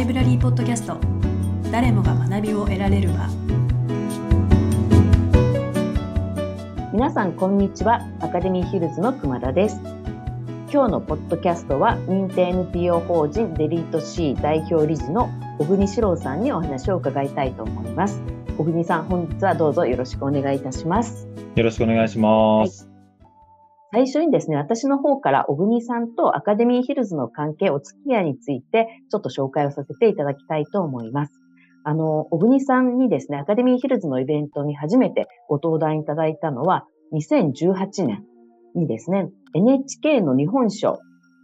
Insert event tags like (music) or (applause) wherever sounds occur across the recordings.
イブラリーポッドキャスト。誰もが学びを得られる場。皆さんこんにちは。アカデミーヒルズの熊田です。今日のポッドキャストは認定 NPO 法人デリート C 代表理事の小国史郎さんにお話を伺いたいと思います。小国さん本日はどうぞよろしくお願いいたします。よろしくお願いします、はい最初にですね、私の方から小国さんとアカデミーヒルズの関係、お付き合いについて、ちょっと紹介をさせていただきたいと思います。あの、小国さんにですね、アカデミーヒルズのイベントに初めてご登壇いただいたのは、2018年にですね、NHK の日本賞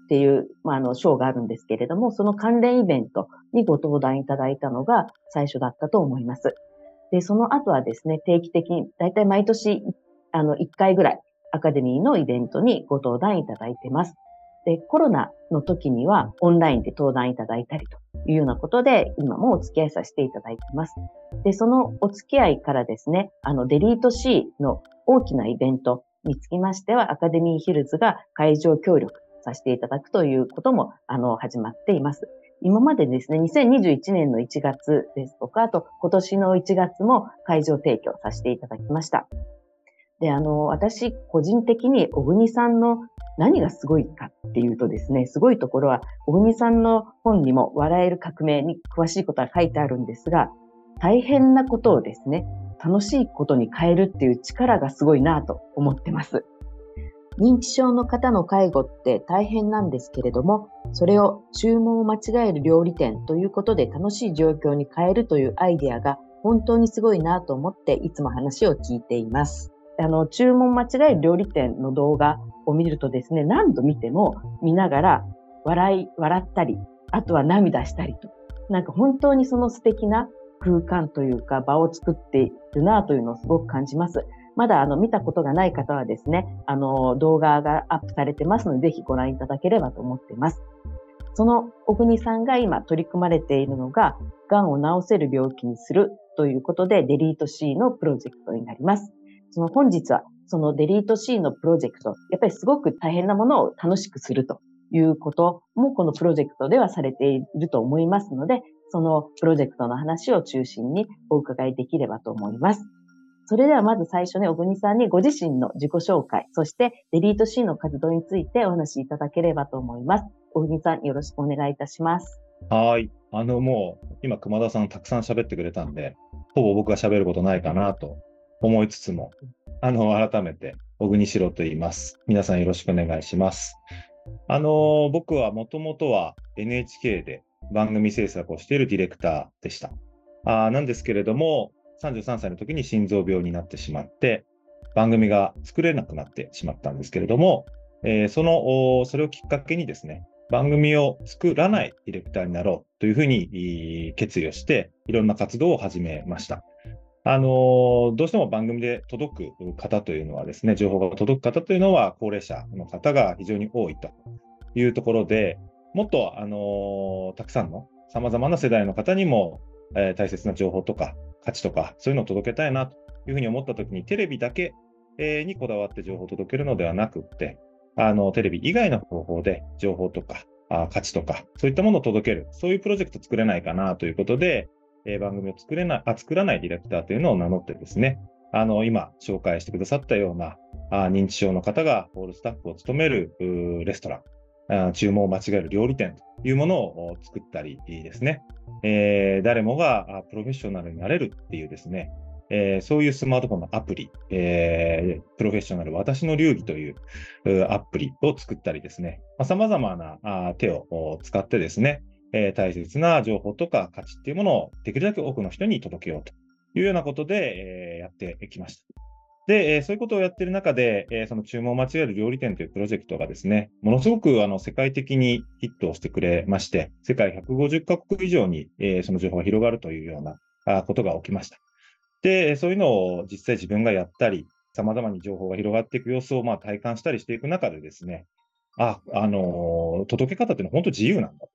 っていう、まあ、あの、賞があるんですけれども、その関連イベントにご登壇いただいたのが最初だったと思います。で、その後はですね、定期的に、だいたい毎年、あの、1回ぐらい、アカデミーのイベントにご登壇いただいてます。で、コロナの時にはオンラインで登壇いただいたりというようなことで、今もお付き合いさせていただいてます。で、そのお付き合いからですね、あの、デリート C の大きなイベントにつきましては、アカデミーヒルズが会場協力させていただくということも、あの、始まっています。今までですね、2021年の1月ですとか、あと今年の1月も会場提供させていただきました。で、あの、私、個人的に小国さんの何がすごいかっていうとですね、すごいところは、小国さんの本にも笑える革命に詳しいことが書いてあるんですが、大変なことをですね、楽しいことに変えるっていう力がすごいなと思ってます。認知症の方の介護って大変なんですけれども、それを注文を間違える料理店ということで楽しい状況に変えるというアイデアが本当にすごいなと思っていつも話を聞いています。あの、注文間違える料理店の動画を見るとですね、何度見ても見ながら笑い、笑ったり、あとは涙したりと。なんか本当にその素敵な空間というか場を作っているなというのをすごく感じます。まだあの見たことがない方はですね、あの動画がアップされてますので、ぜひご覧いただければと思っています。その小国さんが今取り組まれているのが、癌を治せる病気にするということで、デリート C のプロジェクトになります。その本日はそのデリート C のプロジェクト、やっぱりすごく大変なものを楽しくするということもこのプロジェクトではされていると思いますので、そのプロジェクトの話を中心にお伺いできればと思います。それではまず最初ね、小国さんにご自身の自己紹介、そしてデリート C の活動についてお話しいただければと思います。小国さん、よろしくお願いいたします。はい。あの、もう、今、熊田さんたくさん喋ってくれたんで、ほぼ僕が喋ることないかなと思いつつも、あの、改めて、小国城と言います。皆さんよろしくお願いします。あの、僕はもともとは NHK で番組制作をしているディレクターでした。あなんですけれども、33歳の時に心臓病になってしまって、番組が作れなくなってしまったんですけれども、えー、その、それをきっかけにですね、番組を作らないディレクターになろうというふうに決意をして、いろんな活動を始めました。あのどうしても番組で届く方というのはですね、情報が届く方というのは高齢者の方が非常に多いというところで、もっと、あのたくさんの様々な世代の方にも、えー、大切な情報とか価値とかそういうのを届けたいなというふうに思ったときに、テレビだけ、え、にこだわって情報を届けるのではなくって、あのテレビ以外の方法で情報とかあ価値とか、そういったものを届ける、そういうプロジェクト作れないかなということで、え番組を作れなあ、作らないディレクターというのを名乗ってですね、あの、今紹介してくださったような、あ認知症の方がホールスタッフを務めるレストラン、あ注文を間違える料理店というものを作ったりですね、えー、誰もがプロフェッショナルになれるっていうですね、えー、そういうスマートフォンのアプリ、えー、プロフェッショナル私の流儀というアプリを作ったりですね、まあ、様々なあ手を使ってですね、えー、大切な情報とか価値っていうものをできるだけ多くの人に届けようというようなことで、えー、やってきました。で、えー、そういうことをやってる中で、え、その注文を間違える料理店というプロジェクトがですね、ものすごくあの世界的にヒットをしてくれまして、世界150カ国以上に、え、その情報が広がるというようなあことが起きました。で、そういうのを実際自分がやったり、様々に情報が広がっていく様子をまあ体感したりしていく中でですね、あ、あの届け方っていうのは本当自由なんだ。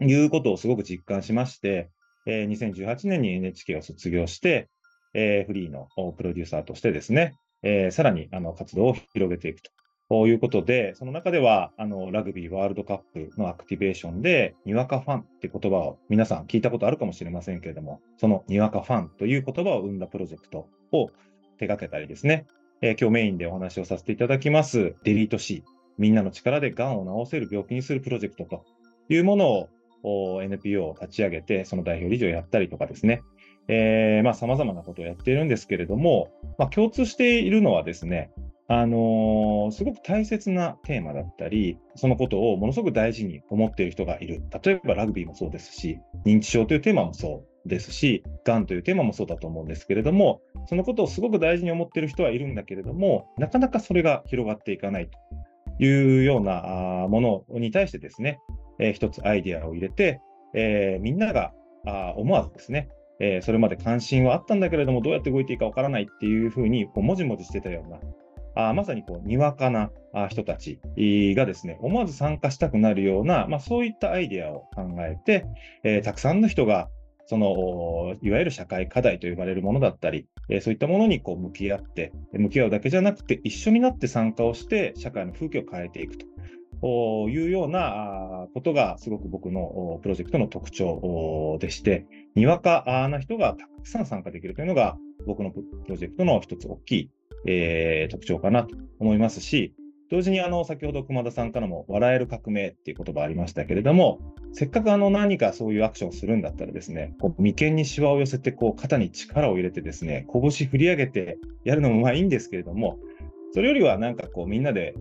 いうことをすごく実感しまして、えー、2018年に NHK を卒業して、えー、フリーのプロデューサーとしてですね、えー、さらにあの活動を広げていくということで、その中では、あの、ラグビーワールドカップのアクティベーションで、にわかファンって言葉を皆さん聞いたことあるかもしれませんけれども、そのにわかファンという言葉を生んだプロジェクトを手掛けたりですね、えー、今日メインでお話をさせていただきます、デリート C、みんなの力でがんを治せる病気にするプロジェクトというものを NPO を立ち上げて、その代表理事をやったりとかですね、えー、まあ様々なことをやっているんですけれども、まあ、共通しているのはですね、あのー、すごく大切なテーマだったり、そのことをものすごく大事に思っている人がいる。例えばラグビーもそうですし、認知症というテーマもそうですし、がんというテーマもそうだと思うんですけれども、そのことをすごく大事に思っている人はいるんだけれども、なかなかそれが広がっていかないというようなものに対してですね、えー、一つアイデアを入れて、えー、みんながあ思わずですね、えー、それまで関心はあったんだけれども、どうやって動いていいかわからないっていうふうに、こう、もじもじしてたような、あまさにこう、にわかな人たちがですね、思わず参加したくなるような、まあ、そういったアイデアを考えて、えー、たくさんの人がその、いわゆる社会課題と呼ばれるものだったり、えそういったものにこう向き合って、向き合うだけじゃなくて、一緒になって参加をして、社会の風景を変えていくと。いうようなことが、すごく僕のプロジェクトの特徴でして、にわかな人がたくさん参加できるというのが、僕のプロジェクトの一つ大きい、えー、特徴かなと思いますし、同時にあの先ほど熊田さんからも笑える革命っていう言葉ありましたけれども、せっかくあの何かそういうアクションをするんだったらですね、こう眉間にしわを寄せてこう肩に力を入れてですね、拳振り上げてやるのもまあいいんですけれども、それよりはなんかこうみんなで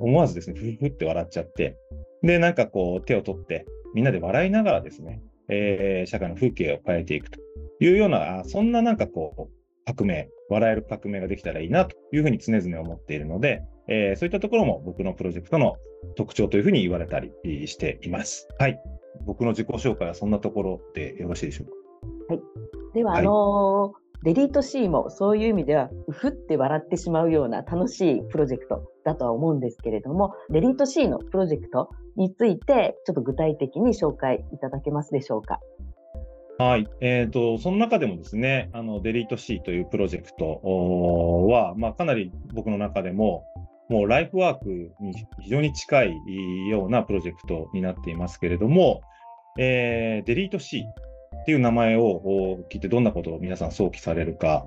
思わずですね、ふふふって笑っちゃって、で、なんかこう手を取ってみんなで笑いながらですね、えー、社会の風景を変えていくというような、そんななんかこう革命、笑える革命ができたらいいなというふうに常々思っているので、えー、そういったところも僕のプロジェクトの特徴というふうに言われたりしています。はい。僕の自己紹介はそんなところでよろしいでしょうか？はい。では、はい、あのー、デリート C もそういう意味では、うふって笑ってしまうような楽しいプロジェクトだとは思うんですけれども、デリート C のプロジェクトについて、ちょっと具体的に紹介いただけますでしょうか？はい。えっ、ー、と、その中でもですね、あの、デリート C というプロジェクトは、まあ、かなり僕の中でも、もうライフワークに非常に近いようなプロジェクトになっていますけれども、えー、デリート C っていう名前を聞いてどんなことを皆さん想起されるか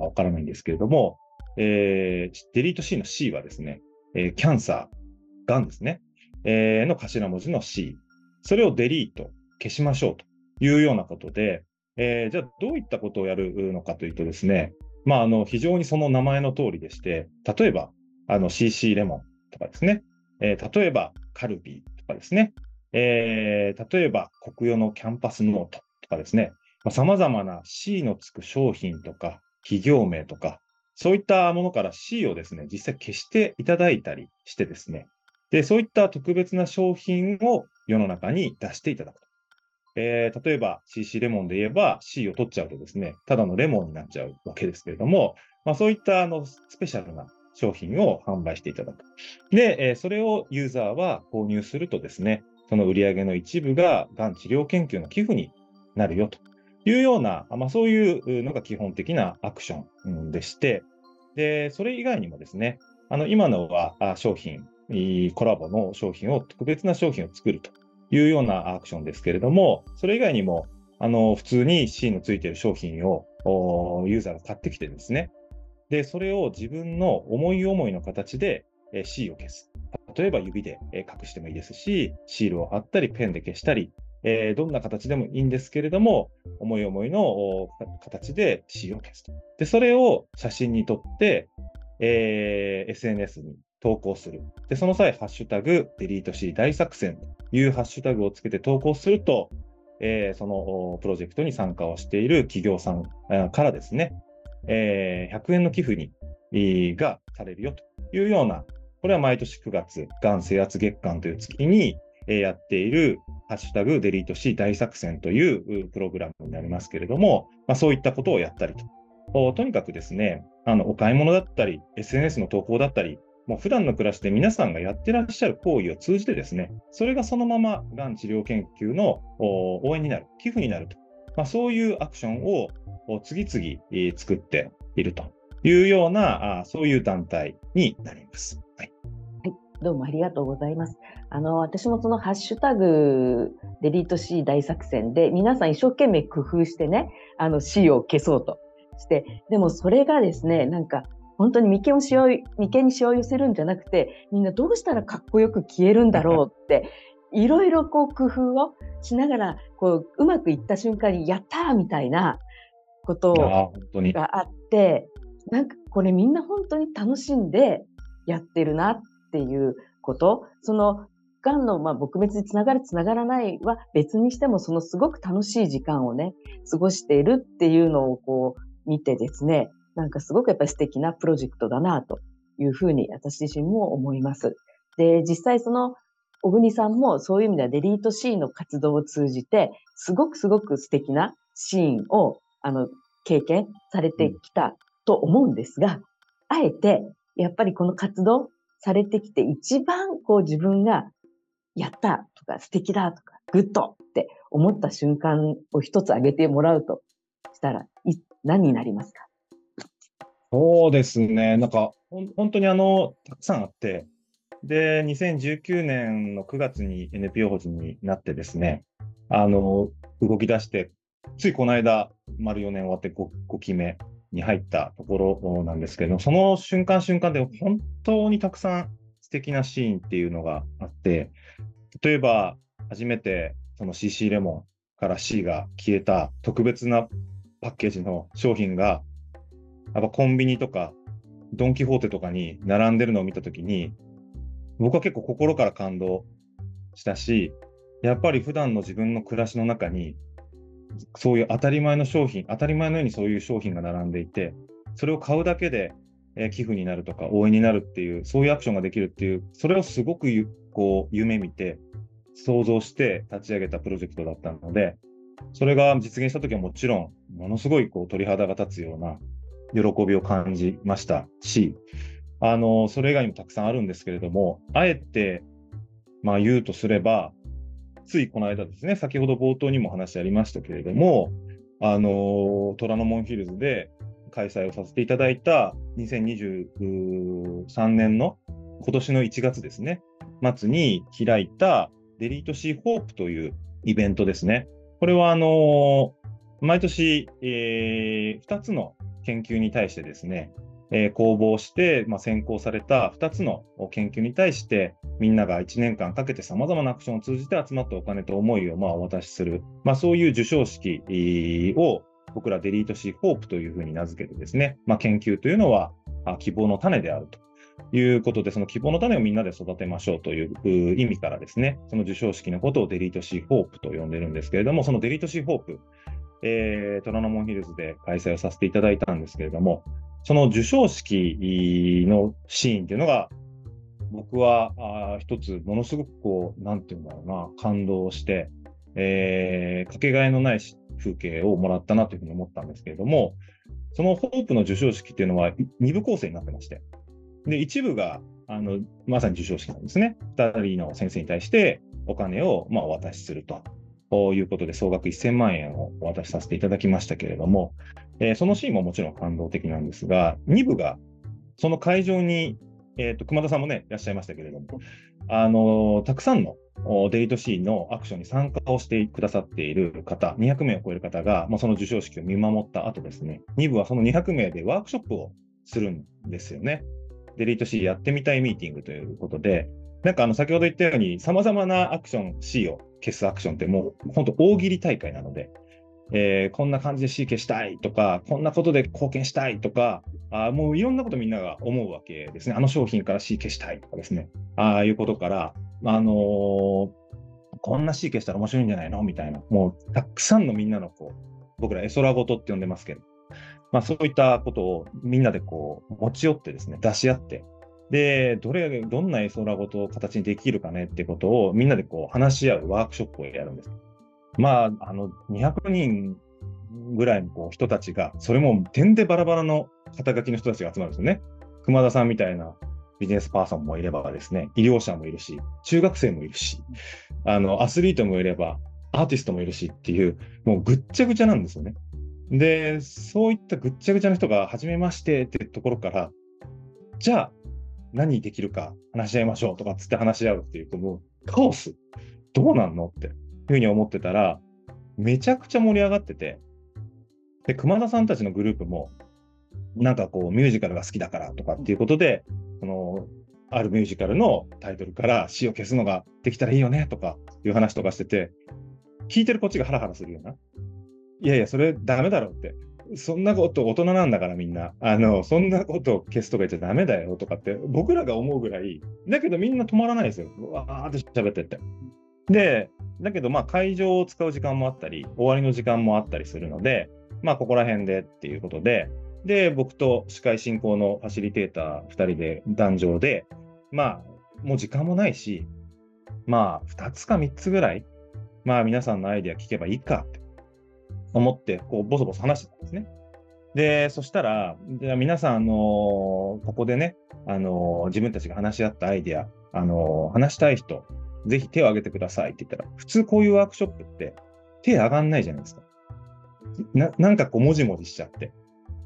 わからないんですけれども、えー、デリート C の C はですね、えー、キャンサー、がんですね、えー、の頭文字の C。それをデリート、消しましょうというようなことで、えー、じゃあどういったことをやるのかというとですね、まあ、あの、非常にその名前の通りでして、例えば、あの、CC レモンとかですね、えー、例えば、カルビーとかですね、えー、例えば、国用のキャンパスノート。とかですね、まあ、様々な C のつく商品とか、企業名とか、そういったものから C をですね、実際消していただいたりしてですね、で、そういった特別な商品を世の中に出していただくと。えー、例えば CC レモンで言えば C を取っちゃうとですね、ただのレモンになっちゃうわけですけれども、まあ、そういったあのスペシャルな商品を販売していただく。で、えー、それをユーザーは購入するとですね、その売り上げの一部ががん治療研究の寄付になるよというような、まあ、そういうのが基本的なアクションでして、で、それ以外にもですね、あの、今のは商品、コラボの商品を、特別な商品を作るというようなアクションですけれども、それ以外にも、あの、普通に C のついている商品をユーザーが買ってきてですね、で、それを自分の思い思いの形で C を消す。例えば指で隠してもいいですし、シールを貼ったり、ペンで消したり、えどんな形でもいいんですけれども、思い思いの形で C を消すと。で、それを写真に撮って、えー、SNS に投稿する。で、その際、ハッシュタグ、デリート C 大作戦というハッシュタグをつけて投稿すると、えー、そのプロジェクトに参加をしている企業さんからですね、えー、100円の寄付に、がされるよというような、これは毎年9月、がん制圧月間という月に、えやっている、ハッシュタグデリート C 大作戦というプログラムになりますけれども、まあ、そういったことをやったりと。とにかくですね、あのお買い物だったり、SNS の投稿だったり、もう普段の暮らしで皆さんがやってらっしゃる行為を通じてですね、それがそのままがん治療研究の応援になる、寄付になると、まあ、そういうアクションを次々作っているというような、そういう団体になります。はい、どうもありがとうございます。あの、私もそのハッシュタグデリート C 大作戦で皆さん一生懸命工夫してね、あの C を消そうとして、でもそれがですね、なんか本当に眉間をしわ眉間にしわを寄せるんじゃなくて、みんなどうしたらかっこよく消えるんだろうって、(laughs) いろいろこう工夫をしながら、こう、うまくいった瞬間に、やったーみたいなことがあって、なんかこれみんな本当に楽しんでやってるなっていうこと、その、がんの、まあ、撲滅につながる、つながらないは別にしても、そのすごく楽しい時間をね、過ごしているっていうのをこう、見てですね、なんかすごくやっぱり素敵なプロジェクトだなというふうに私自身も思います。で、実際その、小国さんもそういう意味ではデリートシーンの活動を通じて、すごくすごく素敵なシーンを、あの、経験されてきたと思うんですが、あえて、やっぱりこの活動されてきて一番こう自分がやったとか素敵だとかグッドって思った瞬間を一つ挙げてもらうとしたらい何になりますか？そうですね。なんか、本当にあの、たくさんあって、で、2019年の9月に NPO 法人になってですね、あの、動き出して、ついこの間、丸4年終わって 5, 5期目に入ったところなんですけど、その瞬間瞬間で本当にたくさん素敵なシーンっていうのがあって、例えば、初めてその CC レモンから C が消えた特別なパッケージの商品が、やっぱコンビニとかドン・キホーテとかに並んでるのを見たときに、僕は結構心から感動したし、やっぱり普段の自分の暮らしの中に、そういう当たり前の商品、当たり前のようにそういう商品が並んでいて、それを買うだけで、え寄付になるとか応援になるっていう、そういうアクションができるっていう、それをすごくこう夢見て、想像して立ち上げたプロジェクトだったので、それが実現したときはもちろん、ものすごいこう鳥肌が立つような喜びを感じましたし、あの、それ以外にもたくさんあるんですけれども、あえて、まあ言うとすれば、ついこの間ですね、先ほど冒頭にも話ありましたけれども、あの、虎ノ門ヒルズで開催をさせていただいた2023年の今年の1月ですね、末に開いたデリートシーホープというイベントですね。これはあの毎年、えー、2つの研究に対してですね、えー、公募して、まあ、選考された2つの研究に対して、みんなが1年間かけて様々なアクションを通じて集まったお金と思いをまあお渡しする、まあ、そういう授賞式を僕らデリートシーホープというふうに名付けてですね、まあ、研究というのは希望の種であると。いうことで、その希望の種をみんなで育てましょうという意味からですね、その授賞式のことをデリートシーホープと呼んでるんですけれども、そのデリートシーホープ、えー、虎ノ門ヒルズで開催をさせていただいたんですけれども、その授賞式のシーンっていうのが、僕はあ一つものすごくこう、なんていうんだろうな、感動して、えー、かけがえのない風景をもらったなというふうに思ったんですけれども、そのホープの授賞式っていうのは2部構成になってまして、で、一部が、あの、まさに授賞式なんですね。2人の先生に対してお金を、まあ、お渡しすると。ということで、総額1000万円をお渡しさせていただきましたけれども、えー、そのシーンももちろん感動的なんですが、2部が、その会場に、え、ー、と、熊田さんもね、いらっしゃいましたけれども、あのー、たくさんのデリートシーンのアクションに参加をしてくださっている方、200名を超える方が、まあ、その授賞式を見守った後ですね、2部はその200名でワークショップをするんですよね。デリート C やってみたいミーティングということで、なんかあの先ほど言ったように、様々なアクション C を消すアクションってもう本当大喜利大会なので、えー、こんな感じで C 消したいとか、こんなことで貢献したいとか、あもういろんなことみんなが思うわけですね。あの商品から C 消したいとかですね。ああいうことから、あのー、こんな C 消したら面白いんじゃないのみたいな。もうたくさんのみんなのこう、僕ら絵空ごとって呼んでますけど、まあそういったことをみんなでこう持ち寄ってですね、出し合って、で、どれ、どんな絵空ごとを形にできるかねってことをみんなでこう話し合うワークショップをやるんです。まあ、あの、200人ぐらいのこう人たちが、それも点でバラバラの肩書きの人たちが集まるんですよね。熊田さんみたいなビジネスパーソンもいればですね、医療者もいるし、中学生もいるし、あの、アスリートもいれば、アーティストもいるしっていう、もうぐっちゃぐちゃなんですよね。で、そういったぐっちゃぐちゃな人が、初めましてってところから、じゃあ、何できるか話し合いましょうとかっつって話し合うっていうと、もうカオスどうなんのっていうふうに思ってたら、めちゃくちゃ盛り上がってて、で、熊田さんたちのグループも、なんかこう、ミュージカルが好きだからとかっていうことで、その、あるミュージカルのタイトルから死を消すのができたらいいよねとかいう話とかしてて、聞いてるこっちがハラハラするような。いやいや、それダメだろって。そんなこと大人なんだからみんな。あの、そんなこと消すとか言っちゃダメだよとかって僕らが思うぐらい、だけどみんな止まらないですよ。わーって喋ってって。で、だけどまあ会場を使う時間もあったり、終わりの時間もあったりするので、まあここら辺でっていうことで、で、僕と司会進行のファシリテーター2人で壇上で、まあもう時間もないし、まあ2つか3つぐらい、まあ皆さんのアイデア聞けばいいかっ思って、こうボソボソ話してたんですね。で、そしたら、じゃあ皆さん、あのー、ここでね、あのー、自分たちが話し合ったアイデア、あのー、話したい人、ぜひ手を挙げてくださいって言ったら、普通こういうワークショップって手上がんないじゃないですか。ななんかこう、もじもじしちゃって、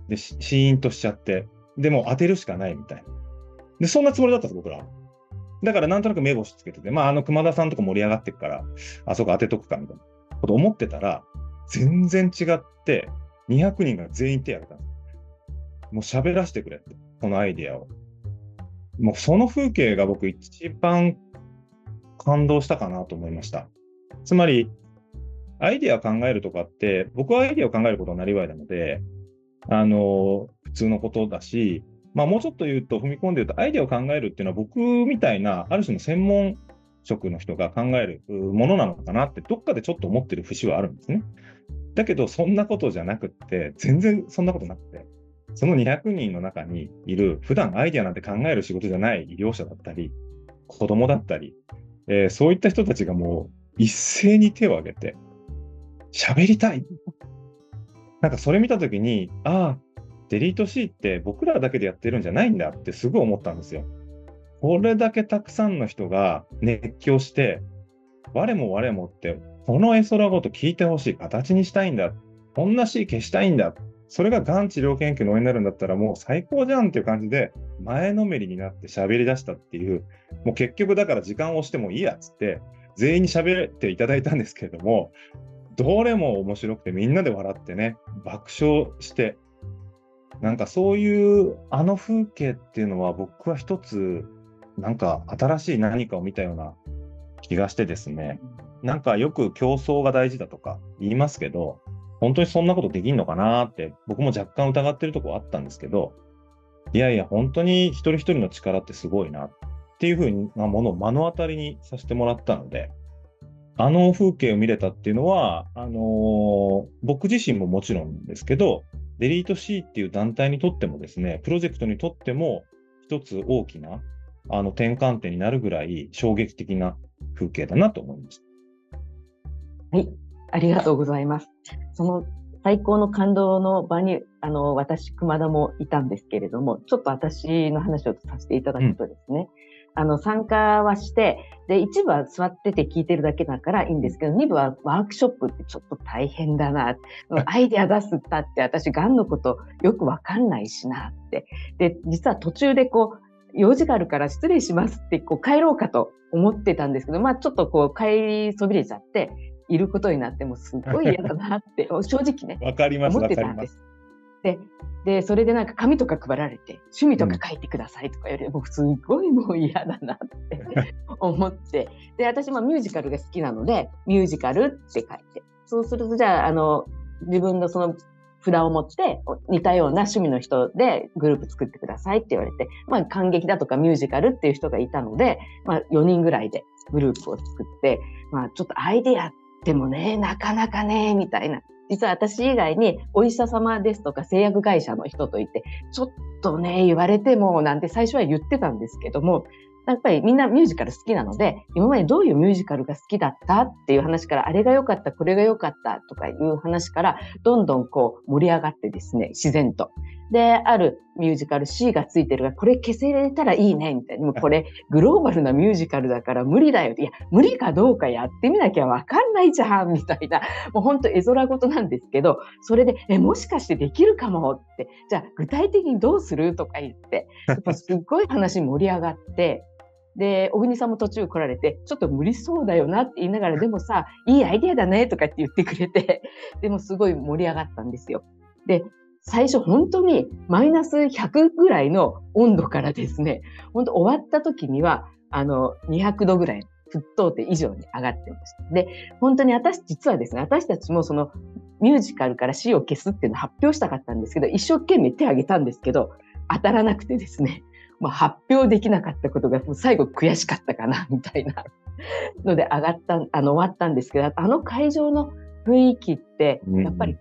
で、シーンとしちゃって、でも当てるしかないみたいな。で、そんなつもりだったんです、僕ら。だからなんとなく目星つけてて、まあ、あの、熊田さんとか盛り上がってくから、あそこ当てとくかみたいなこと思ってたら、全然違って、200人が全員手挙げた。もう喋らせてくれって、このアイディアを。もうその風景が僕一番感動したかなと思いました。つまり、アイディアを考えるとかって、僕はアイディアを考えることはなりわいなので、あの、普通のことだし、まあもうちょっと言うと、踏み込んで言うと、アイディアを考えるっていうのは僕みたいな、ある種の専門職の人が考えるものなのかなって、どっかでちょっと思ってる節はあるんですね。だけど、そんなことじゃなくって、全然そんなことなくて、その200人の中にいる、普段アイデアなんて考える仕事じゃない医療者だったり、子供だったり、えー、そういった人たちがもう一斉に手を挙げて、喋りたい。なんかそれ見たときに、ああ、デリート C って僕らだけでやってるんじゃないんだってすごい思ったんですよ。これだけたくさんの人が熱狂して、我も我もって、この絵空ごと聞いてほしい、形にしたいんだ。こんな C 消したいんだ。それががん治療研究の応援になるんだったらもう最高じゃんっていう感じで前のめりになって喋り出したっていう、もう結局だから時間を押してもいいやっつって、全員に喋っていただいたんですけれども、どれも面白くてみんなで笑ってね、爆笑して、なんかそういうあの風景っていうのは僕は一つ、なんか新しい何かを見たような気がしてですね、なんかよく競争が大事だとか言いますけど、本当にそんなことできんのかなって、僕も若干疑ってるとこあったんですけど、いやいや、本当に一人一人の力ってすごいなっていうふうなものを目の当たりにさせてもらったので、あの風景を見れたっていうのは、あのー、僕自身ももちろんですけど、デリート C っていう団体にとってもですね、プロジェクトにとっても一つ大きなあの転換点になるぐらい衝撃的な風景だなと思いました。はい、ありがとうございます。その最高の感動の場に、あの、私、熊田もいたんですけれども、ちょっと私の話をさせていただくとですね、うん、あの、参加はして、で、一部は座ってて聞いてるだけだからいいんですけど、二部はワークショップってちょっと大変だな。(laughs) アイデア出すったって私、ガンのことよくわかんないしなって。で、実は途中でこう、用事があるから失礼しますって、こう帰ろうかと思ってたんですけど、まあちょっとこう帰りそびれちゃって、いることになってもすごい嫌だなって (laughs) 正直ねわかります思ってたんです。ででそれでなんか紙とか配られて趣味とか書いてくださいとか言われて、うん、もうすごいもう嫌だなって (laughs) 思って。で私もミュージカルが好きなのでミュージカルって書いて。そうするとじゃああの自分のその札を持って似たような趣味の人でグループ作ってくださいって言われて、まあ、感激だとかミュージカルっていう人がいたので、まあ、4人ぐらいでグループを作って、まあ、ちょっとアイデアでもね、なかなかね、みたいな。実は私以外にお医者様ですとか製薬会社の人といて、ちょっとね、言われてもなんて最初は言ってたんですけども、やっぱりみんなミュージカル好きなので、今までどういうミュージカルが好きだったっていう話から、あれが良かった、これが良かったとかいう話から、どんどんこう盛り上がってですね、自然と。で、あるミュージカル C がついてるが、これ消せれたらいいね、みたいな。でもこれグローバルなミュージカルだから無理だよ。いや、無理かどうかやってみなきゃわかんないじゃん、みたいな。もう本当絵空事なんですけど、それで、え、もしかしてできるかもって、じゃあ具体的にどうするとか言って、やっぱすっごい話盛り上がって、で、小国さんも途中来られて、ちょっと無理そうだよなって言いながら、でもさ、いいアイディアだねとかって言ってくれて、でもすごい盛り上がったんですよ。で、最初本当にマイナス100ぐらいの温度からですね、本当終わった時には、あの、200度ぐらい、沸騰点以上に上がってました。で、本当に私、実はですね、私たちもそのミュージカルから死を消すっていうのを発表したかったんですけど、一生懸命手を挙げたんですけど、当たらなくてですね、まあ、発表できなかったことが最後悔しかったかな、みたいなので上がった、あの、終わったんですけど、あの会場の雰囲気って、やっぱり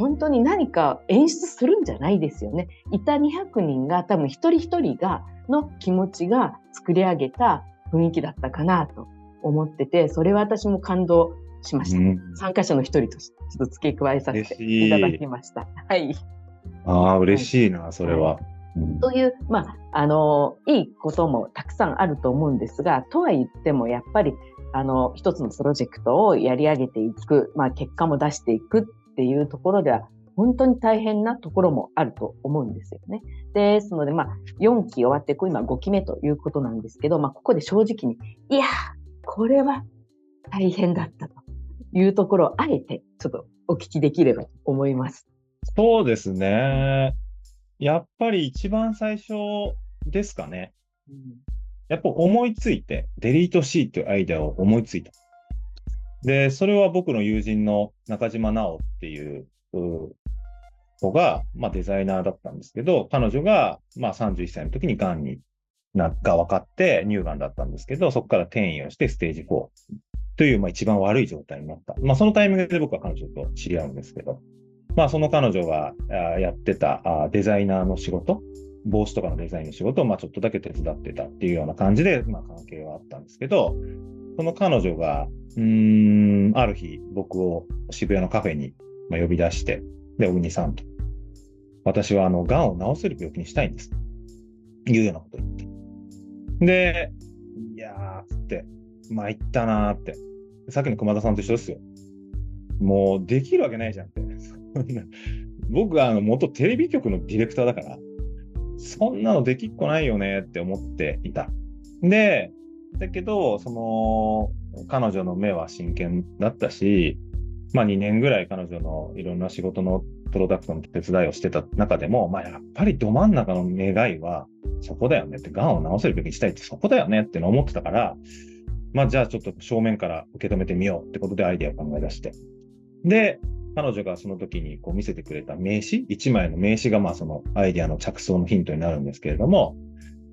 本当に何か演出するんじゃないですよね。いた200人が多分一人一人が、の気持ちが作り上げた雰囲気だったかなと思ってて、それは私も感動しました。うん、参加者の一人としてちょっと付け加えさせていただきました。はい。ああ、嬉しいな、はい、それは。という、まあ、あの、いいこともたくさんあると思うんですが、とは言っても、やっぱり、あの、一つのプロジェクトをやり上げていく、まあ、結果も出していくっていうところでは、本当に大変なところもあると思うんですよね。ですので、まあ、4期終わって、今5期目ということなんですけど、まあ、ここで正直に、いやこれは大変だったというところを、あえてちょっとお聞きできればと思います。そうですね。やっぱり一番最初ですかね。うん、やっぱ思いついて、デリート C っていうアイデアを思いついた。で、それは僕の友人の中島直っていう子が、まあデザイナーだったんですけど、彼女が、まあ31歳の時に癌にな、が分かって乳がんだったんですけど、そこから転移をしてステージ4という、まあ一番悪い状態になった。まあそのタイミングで僕は彼女と知り合うんですけど、まあ、その彼女がやってたデザイナーの仕事、帽子とかのデザインの仕事をまあちょっとだけ手伝ってたっていうような感じで、まあ、関係はあったんですけど、その彼女が、うん、ある日、僕を渋谷のカフェに呼び出して、で、小国さんと、私はあの、癌を治せる病気にしたいんです。いうようなことを言って。で、いやー、つって、参ったなーって。さっきの熊田さんと一緒ですよ。もう、できるわけないじゃんって。(laughs) 僕はあの元テレビ局のディレクターだから、そんなのできっこないよねって思っていた。で、だけど、その、彼女の目は真剣だったし、まあ2年ぐらい彼女のいろんな仕事のプロダクトの手伝いをしてた中でも、まあやっぱりど真ん中の願いはそこだよねって、癌を治せるべきにしたいってそこだよねっての思ってたから、まあじゃあちょっと正面から受け止めてみようってことでアイデアを考え出して。で、彼女がその時にこう見せてくれた名刺、1枚の名刺がまあそのアイデアの着想のヒントになるんですけれども、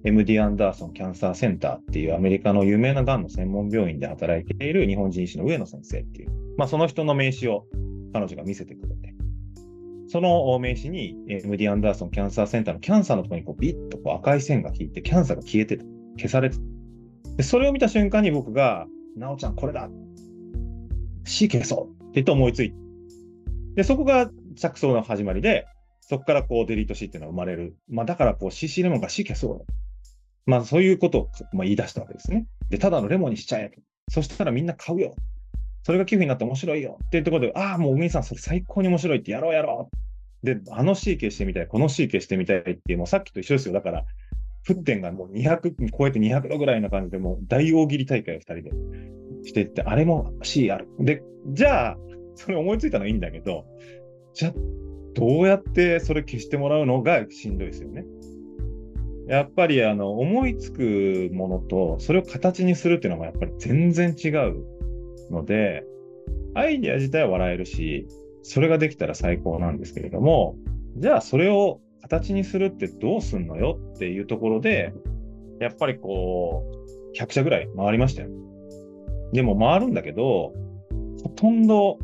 MD アンダーソンキャンサーセンターっていうアメリカの有名ながんの専門病院で働いている日本人医師の上野先生っていう、まあその人の名刺を彼女が見せてくれて、その名刺に MD アンダーソンキャンサーセンターのキャンサーのところにこうビッとこう赤い線が引いて、キャンサーが消えてた、消されて。で、それを見た瞬間に僕が、なおちゃんこれだ !C 消そうって言って思いついて、で、そこが着想の始まりで、そこからこうデリート C っていうのが生まれる。まあだからこう CC レモンが C 消そう。まあそういうことを言い出したわけですね。で、ただのレモンにしちゃえと。そしたらみんな買うよ。それが寄付になって面白いよ。っていうところで、ああ、もうおみさんそれ最高に面白いってやろうやろう。で、あの C 消してみたい、この C 消してみたいっていう、もうさっきと一緒ですよ。だから、沸点がもう200超えて200度ぐらいな感じで、もう大大喜利大会を2人でしていって、あれも C ある。で、じゃあ、それ思いついたのはいいんだけど、じゃあ、どうやってそれ消してもらうのがしんどいですよね。やっぱりあの思いつくものとそれを形にするっていうのがやっぱり全然違うので、アイデア自体は笑えるし、それができたら最高なんですけれども、じゃあそれを形にするってどうすんのよっていうところで、やっぱりこう、100社ぐらい回りましたよ。でも回るんだけど、ほとんど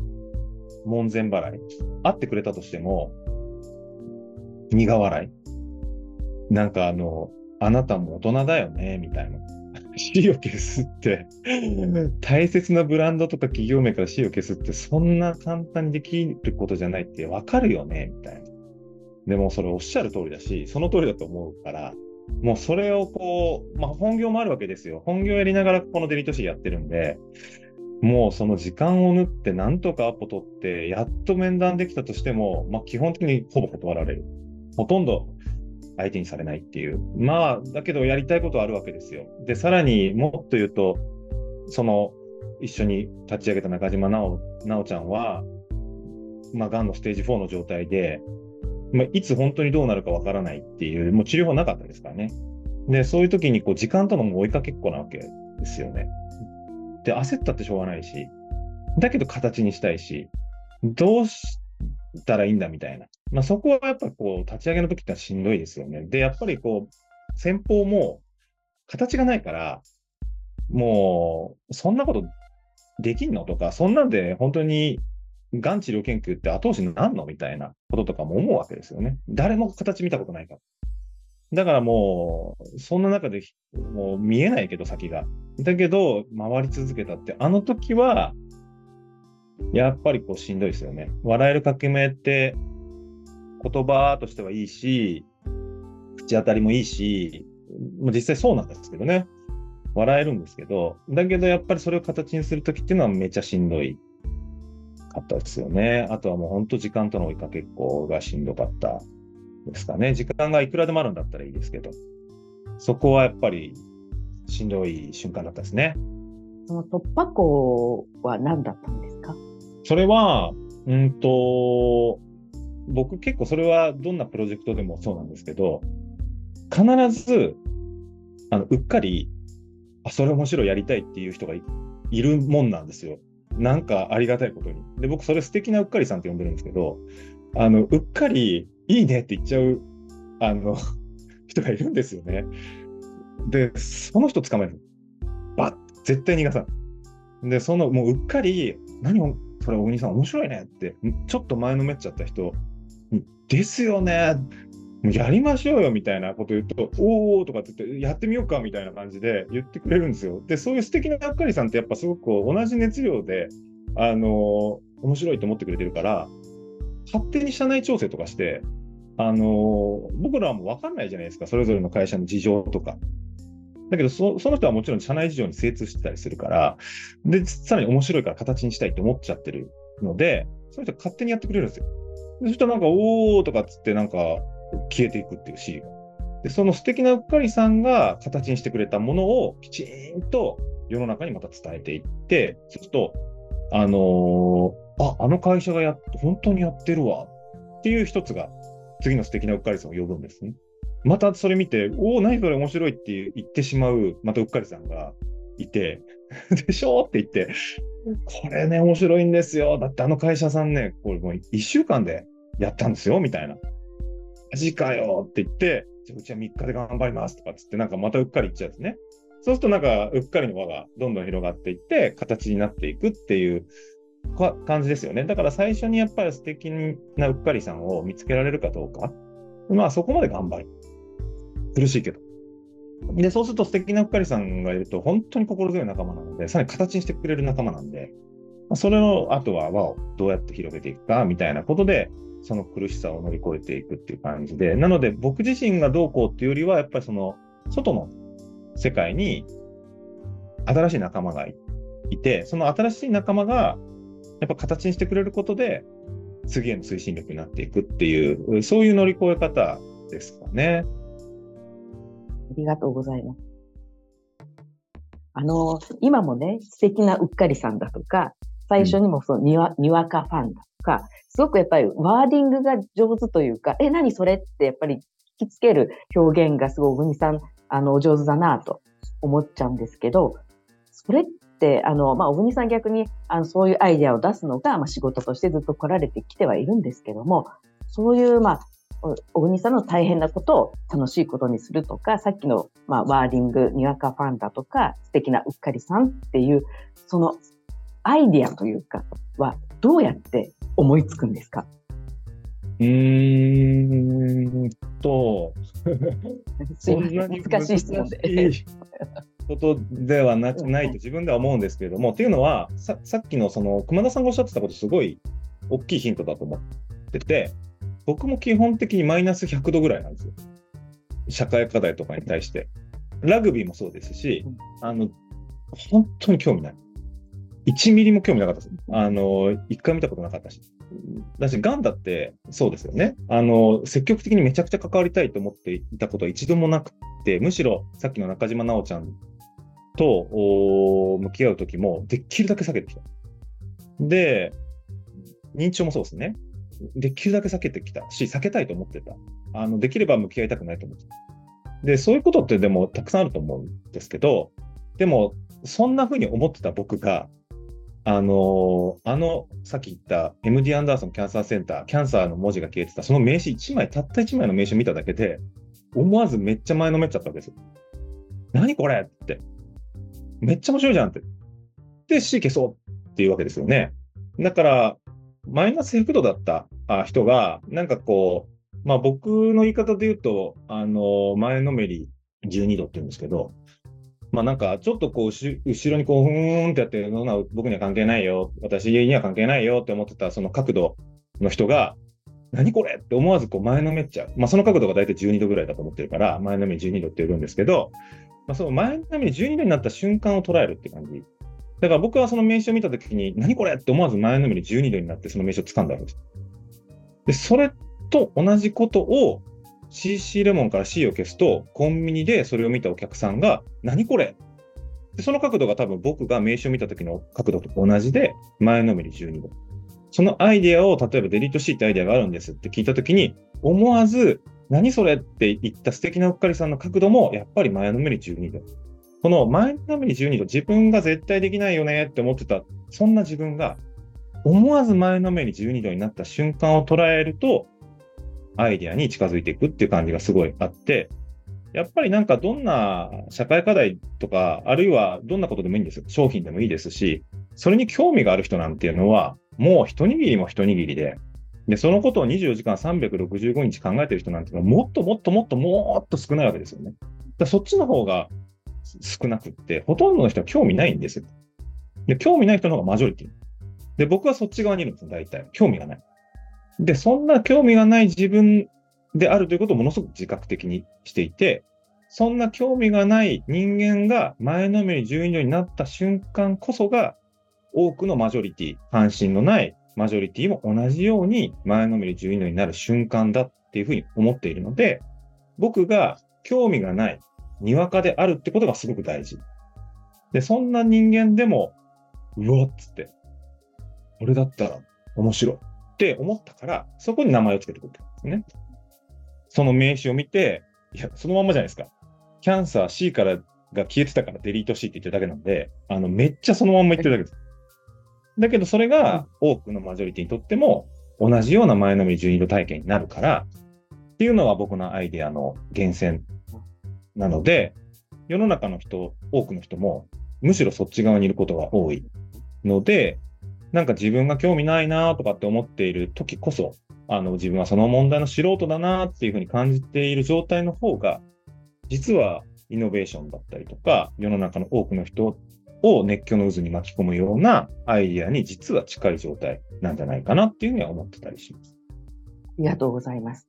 門前払い。会ってくれたとしても、苦笑い。なんかあの、あなたも大人だよね、みたいな。死を消すって、大切なブランドとか企業名から死を消すって、そんな簡単にできることじゃないってわかるよね、みたいな。でもそれおっしゃる通りだし、その通りだと思うから、もうそれをこう、まあ本業もあるわけですよ。本業やりながらこのデリート C やってるんで、もうその時間を縫ってなんとかアポ取って、やっと面談できたとしても、まあ基本的にほぼ断られる。ほとんど相手にされないっていう。まあ、だけどやりたいことはあるわけですよ。で、さらにもっと言うと、その一緒に立ち上げた中島奈緒ちゃんは、まあ、がんのステージ4の状態で、まあ、いつ本当にどうなるかわからないっていう、もう治療法なかったですからね。で、そういう時にこう時間との追いかけっこなわけですよね。で、焦ったってしょうがないし、だけど形にしたいし、どうしたらいいんだみたいな。まあ、そこはやっぱこう立ち上げの時ってしんどいですよね。で、やっぱりこう、先方も形がないから、もう、そんなことできんのとか、そんなんで本当にがん治療研究って後押しになんのみたいなこととかも思うわけですよね。誰も形見たことないから。だからもう、そんな中でもう見えないけど先が。だけど、回り続けたって、あの時は、やっぱりこうしんどいですよね。笑える革命って言葉としてはいいし、口当たりもいいし、実際そうなんですけどね。笑えるんですけど、だけどやっぱりそれを形にするときっていうのはめちゃしんどいかったですよね。あとはもう本当時間との追いかけっこがしんどかったですかね。時間がいくらでもあるんだったらいいですけど、そこはやっぱりしんどい瞬間だったですね。その突破口は何だったんですか？それは、うんと、僕結構それはどんなプロジェクトでもそうなんですけど、必ず、あの、うっかり、あ、それ面白いやりたいっていう人がいるもんなんですよ。なんかありがたいことに。で、僕それ素敵なうっかりさんって呼んでるんですけど、あの、うっかりいいねって言っちゃう、あの、(laughs) 人がいるんですよね。で、その人捕まえる。ば絶対逃がさん。で、その、もううっかり、何を、それ、小国さん面白いねって、ちょっと前のめっちゃった人、ですよね。やりましょうよみたいなこと言うと、おーとかって言って、やってみようかみたいな感じで言ってくれるんですよ。で、そういう素敵なうっかりさんってやっぱすごく同じ熱量で、あのー面白いと思ってくれてるから、勝手に社内調整とかして、あのー僕らはもう分かんないじゃないですか、それぞれの会社の事情とか。だけどそ、その人はもちろん社内事情に精通してたりするから、で、さらに面白いから形にしたいって思っちゃってるので、その人勝手にやってくれるんですよ。でそしたらなんか、おーとかっつってなんか消えていくっていう C が。で、その素敵なうっかりさんが形にしてくれたものをきちんと世の中にまた伝えていって、そうすると、あのーあ、あの会社がや、本当にやってるわっていう一つが、次の素敵なうっかりさんを呼ぶんですね。またそれ見て、おお、何それ面白いって言ってしまう、またうっかりさんがいて、(laughs) でしょって言って、これね、面白いんですよ。だってあの会社さんね、これもう1週間でやったんですよ、みたいな。マジかよって言って、じゃあうちは3日で頑張りますとかっつって、なんかまたうっかり言っちゃうんですね。そうするとなんか、うっかりの輪がどんどん広がっていって、形になっていくっていう感じですよね。だから最初にやっぱり素敵なうっかりさんを見つけられるかどうか。まあそこまで頑張る。苦しいけど。で、そうすると素敵なうっかりさんがいると本当に心強い仲間なので、さらに形にしてくれる仲間なんで、それをあとは輪をどうやって広げていくかみたいなことで、その苦しさを乗り越えていくっていう感じで、なので僕自身がどうこうっていうよりは、やっぱりその外の世界に新しい仲間がいて、その新しい仲間がやっぱ形にしてくれることで、次への推進力になっていくっていう、そういう乗り越え方ですかね。ありがとうございます。あの、今もね、素敵なうっかりさんだとか、最初にもそのにわ、にわかファンだとか、すごくやっぱりワーディングが上手というか、え、何それってやっぱり引きつける表現がすごい小国さん、あの、お上手だなと思っちゃうんですけど、それって、あの、まあ、小国さん逆に、あの、そういうアイデアを出すのが、まあ、仕事としてずっと来られてきてはいるんですけども、そういう、まあ、小国さんの大変なことを楽しいことにするとか、さっきの、まあ、ワーディング、にわかファンだとか、素敵なうっかりさんっていう、そのアイディアというか、はどうやって思いつくんですか？うーんと、すいません難しい質問で。難しいことではなないと自分では思うんですけれども、っていうのはさ、さっきのその熊田さんがおっしゃってたこと、すごい大きいヒントだと思ってて、僕も基本的にマイナス100度ぐらいなんですよ。社会課題とかに対して。ラグビーもそうですし、あの、本当に興味ない。1ミリも興味なかったです。あの、一回見たことなかったし。だし、ガンだってそうですよね。あの、積極的にめちゃくちゃ関わりたいと思っていたことは一度もなくて、むしろさっきの中島奈緒ちゃんと向き合うときも、できるだけ避けてきた。で、認知症もそうですね。できるだけ避けてきたし、避けたいと思ってた。あの、できれば向き合いたくないと思ってた。で、そういうことってでもたくさんあると思うんですけど、でも、そんな風に思ってた僕が、あのあの、さっき言った MD アンダーソンキャンサーセンター、キャンサーの文字が消えてた、その名刺1枚、たった1枚の名刺を見ただけで、思わずめっちゃ前のめっちゃったわけですよ。何これって。めっちゃ面白いじゃんって。で、C 消そうっていうわけですよね。だから、マイナス100度だった人が、なんかこう、まあ僕の言い方で言うと、あの、前のめり12度って言うんですけど、まあなんかちょっとこう後ろにこうふーんってやってそんな僕には関係ないよ私には関係ないよって思ってたその角度の人が何これって思わずこう前のめっちゃう。まあその角度が大体12度ぐらいだと思ってるから前のめり12度って呼ぶんですけど、まあその前のめり12度になった瞬間を捉えるって感じ。だから僕はその名刺を見たときに何これって思わず前のめり12度になってその名刺を掴んだわけです。で、それと同じことを CC レモンから C を消すと、コンビニでそれを見たお客さんが、何これ？でその角度が多分僕が名刺を見た時の角度と同じで、前のめり12度。そのアイデアを、例えばデリート C ってアイデアがあるんですって聞いた時に、思わず、何それって言った素敵なうっかりさんの角度も、やっぱり前のめり12度。この前のめり12度、自分が絶対できないよねって思ってた、そんな自分が、思わず前のめり12度になった瞬間を捉えると、アイデアに近づいていくっていう感じがすごいあって、やっぱりなんかどんな社会課題とか、あるいはどんなことでもいいんです。商品でもいいですし、それに興味がある人なんていうのは、もう一握りも一握りで、で、そのことを24時間365日考えてる人なんていうのは、もっともっともっともっと少ないわけですよね。だそっちの方が少なくって、ほとんどの人は興味ないんですよ。で、興味ない人の方がマジョリティ。で、僕はそっち側にいるんですよ、大体。興味がない。で、そんな興味がない自分であるということをものすごく自覚的にしていて、そんな興味がない人間が前のめり12度になった瞬間こそが、多くのマジョリティ、関心のないマジョリティも同じように前のめり12度になる瞬間だっていうふうに思っているので、僕が興味がない、にわかであるってことがすごく大事。で、そんな人間でも、うわっつって、これだったら面白い。って思ったから、そこに名前を付けてくれたんですね。その名刺を見て、いや、そのまんまじゃないですか。キャンサー C からが消えてたからデリート C って言ってるだけなんで、あの、めっちゃそのまんま言ってるだけです。だけど、それが多くのマジョリティにとっても、同じような前のめり12度体験になるから、っていうのが僕のアイデアの源泉なので、世の中の人、多くの人も、むしろそっち側にいることが多いので、なんか自分が興味ないなとかって思っている時こそ、あの自分はその問題の素人だなっていうふうに感じている状態の方が、実はイノベーションだったりとか、世の中の多くの人を熱狂の渦に巻き込むようなアイディアに実は近い状態なんじゃないかなっていうふうには思ってたりします。ありがとうございます。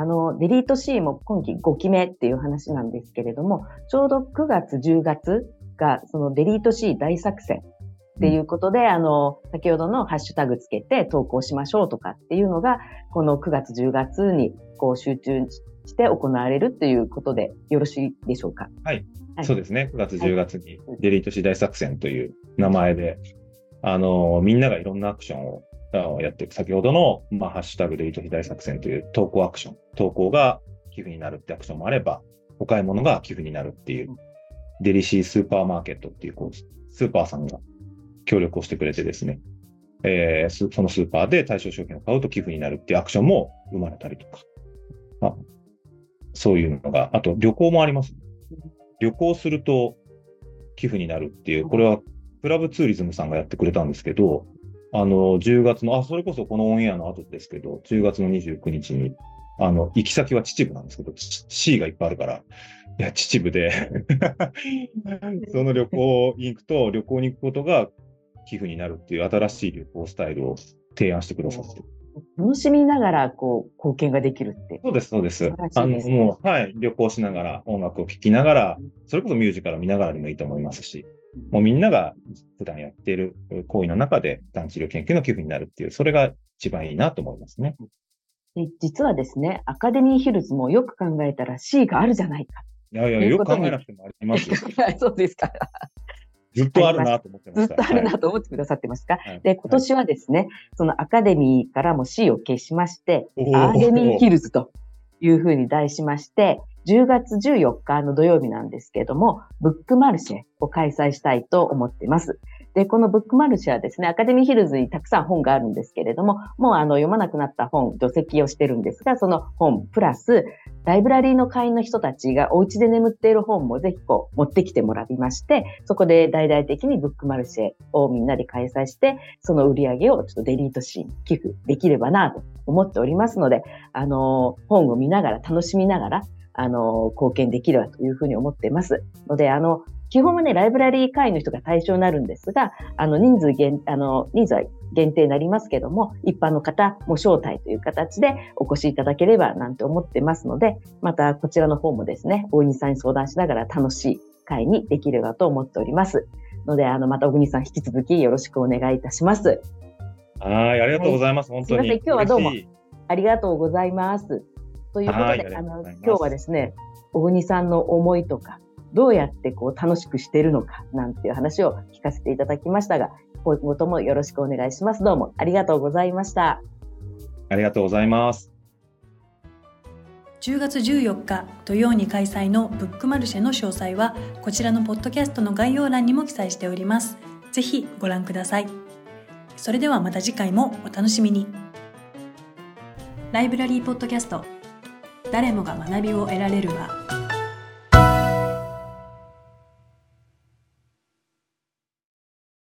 あの、デリート C も今期5期目っていう話なんですけれども、ちょうど9月、10月がそのデリート C 大作戦っていうことで、あの、先ほどのハッシュタグつけて投稿しましょうとかっていうのが、この9月、10月にこう集中して行われるっていうことでよろしいでしょうか？はい。はい、そうですね。9月、10月にデリート次第作戦という名前で、あの、みんながいろんなアクションをやっていく。先ほどの、まあ、ハッシュタグデリート次第作戦という投稿アクション。投稿が寄付になるってアクションもあれば、お買い物が寄付になるっていう、デリシースーパーマーケットっていう、こう、スーパーさんが協力をしてくれてですね、えー、そのスーパーで対象商品を買うと寄付になるっていうアクションも生まれたりとか、あそういうのが、あと旅行もあります。旅行すると寄付になるっていう、これはクラブツーリズムさんがやってくれたんですけど、あの、10月の、あ、それこそこのオンエアの後ですけど、10月の29日に、あの、行き先は秩父なんですけど、C がいっぱいあるから、いや、秩父でその旅行に行くと、旅行に行くことが寄付になるっていう新しい旅行スタイルを提案してくださって。楽しみながら、こう、貢献ができるって。そうです、そうです。あの、もう、はい、旅行しながら、音楽を聴きながら、それこそミュージカルを見ながらでもいいと思いますし、もうみんなが普段やっている行為の中で、がん治療研究の寄付になるっていう、それが一番いいなと思いますね。で実はですね、アカデミーヒルズもよく考えたら C があるじゃないか。いやいや、よく考えなくてもありますよ。(laughs) そうですか。ずっとあるなと思ってました。ずっとあるはなと思ってくださってますか。いはいで、今年はですね、そのアカデミーからも C を消しまして、アーデミーヒルズというふうに題しまして、10月14日の土曜日なんですけれども、ブックマルシェを開催したいと思っています。で、このブックマルシェはですね、アカデミーヒルズにたくさん本があるんですけれども、もうあの読まなくなった本、除籍をしてるんですが、その本、プラス、ライブラリーの会員の人たちがお家で眠っている本もぜひこう持ってきてもらいまして、そこで大々的にブックマルシェをみんなで開催して、その売り上げをちょっとデリートシーン、寄付できればなと思っておりますので、あの、本を見ながら、楽しみながら、あの、貢献できればというふうに思っています。ので、あの、基本はね、ライブラリー会員の人が対象になるんですが、あの、人数限、あの、人数は限定になりますけども、一般の方も招待という形でお越しいただければなんて思ってますので、またこちらの方もですね、大西さんに相談しながら楽しい会にできればと思っております。ので、あの、また小国さん引き続きよろしくお願いいたします。はい、ありがとうございます。本当に。すいません今日はどうもありがとうございます。ということはいで、あの、今日はですね、小国さんの思いとか、どうやってこう楽しくしてるのか、なんていう話を聞かせていただきましたが、今後ともよろしくお願いします。どうもありがとうございました。ありがとうございます。10月14日土曜に開催のブックマルシェの詳細はこちらのポッドキャストの概要欄にも記載しております。ぜひご覧ください。それではまた次回もお楽しみに。ライブラリーポッドキャスト誰もが学びを得られるは